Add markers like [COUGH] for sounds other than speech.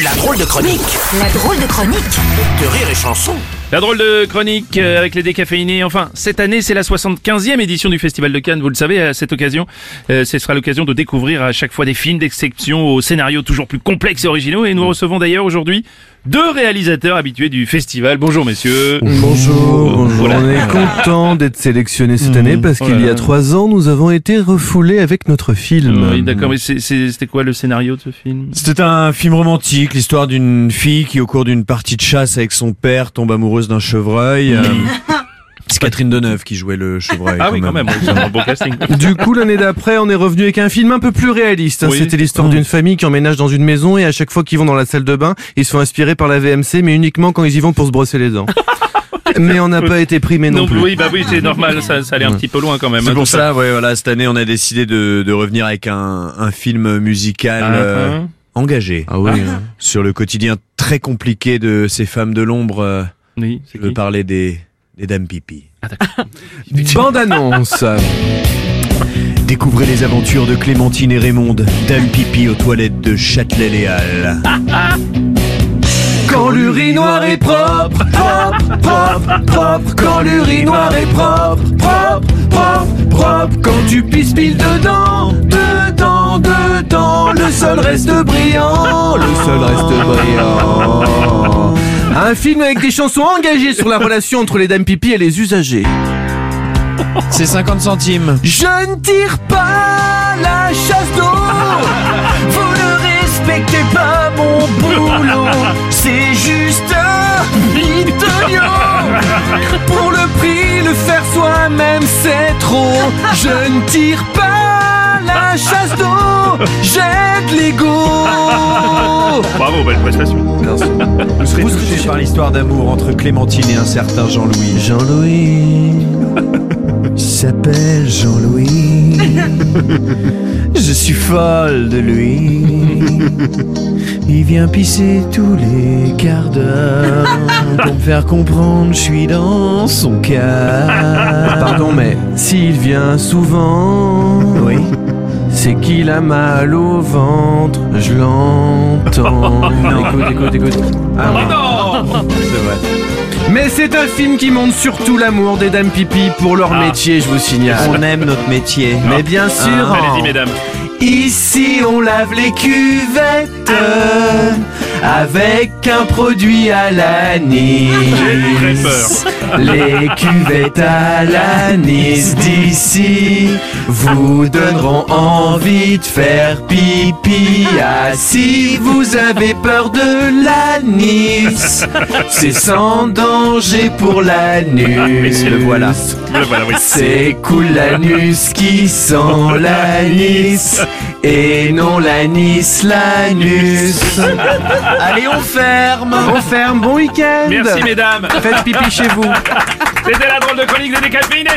La drôle de chronique La drôle de chronique de Rire et Chanson. La drôle de chronique euh, avec les décaféinés. Enfin, cette année, c'est la 75e édition du Festival de Cannes. Vous le savez, à cette occasion, euh, ce sera l'occasion de découvrir à chaque fois des films d'exception aux scénarios toujours plus complexes et originaux. Et nous recevons d'ailleurs aujourd'hui deux réalisateurs habitués du festival. Bonjour, messieurs. Bonjour, bonjour. Voilà. On est content d'être sélectionné cette année parce Oh qu'il y a trois ans, nous avons été refoulés avec notre film. Oui, d'accord, mais c'était quoi le scénario de ce film? C'était un film romantique, l'histoire d'une fille qui, au cours d'une partie de chasse avec son père, tombe amoureuse d'un chevreuil. euh, [LAUGHS] C'est Catherine Deneuve qui jouait le chevreuil. Ah oui, quand même, oui, c'est un bon casting. [LAUGHS] Du coup, l'année d'après, on est revenu avec un film un peu plus réaliste. hein. Oui. C'était l'histoire d'une famille qui emménage dans une maison et à chaque fois qu'ils vont dans la salle de bain, ils se font inspirer par la VMC, mais uniquement quand ils y vont pour se brosser les dents. [LAUGHS] mais on n'a pas été primés non, Non, plus. oui, bah oui, c'est normal, ça, ça allait un petit peu loin quand même. C'est hein, pour ça, ouais, voilà, cette année, on a décidé de, de revenir avec un, un film musical Ah, euh, ah. Engagé Ah oui. hein. sur le quotidien très compliqué de ces femmes de l'ombre. euh, Oui, Je veux parler des, des dames pipi. [LAUGHS] Bande annonce. [LAUGHS] Découvrez les aventures de Clémentine et Raymond, dames pipi aux toilettes de Châtelet-Léal. [LAUGHS] Quand l'urinoir est propre, propre, propre, propre. Quand l'urinoir est propre, propre, propre, propre. Quand tu pisses pile dedans, sol reste brillant, le sol reste brillant. Un film avec des chansons engagées sur la relation entre les dames pipi et les usagers. C'est 50 centimes. Je ne tire pas la chasse d'eau. Vous ne respectez pas mon boulot. C'est juste un. Pour le prix, le faire soi-même, c'est trop. Je ne tire pas la chasse d'eau. J'aide l'ego. Bravo, belle prestation. Vous serez touché par l'histoire d'amour entre Clémentine et un certain Jean-Louis. Jean-Louis [LAUGHS] Il s'appelle Jean-Louis. Je suis folle de lui. Il vient pisser tous les quarts d'heure pour me faire comprendre je suis dans son cas. Pardon, mais s'il vient souvent. C'est qu'il a mal au ventre? Je l'entends. [LAUGHS] écoute, écoute, écoute. Ah. C'est vrai. Mais c'est un film qui montre surtout l'amour des dames pipi pour leur métier, je vous signale. On aime notre métier. Mais bien sûr, Allez-y, mesdames. ici on lave les cuvettes avec un produit à l'anis. J'ai très peur. Les cuvettes à l'anis d'ici vous donneront envie de faire pipi. Ah, si vous avez peur de l'anis, c'est sans danger pour l'anus. Le voilà. Le voilà, oui. C'est cool l'anus qui sent l'anis et non l'anis l'anus. [LAUGHS] Allez, on ferme. On ferme. Bon week-end. Merci, mesdames. Faites pipi chez vous. C'était la drôle de chronique des décaféinés.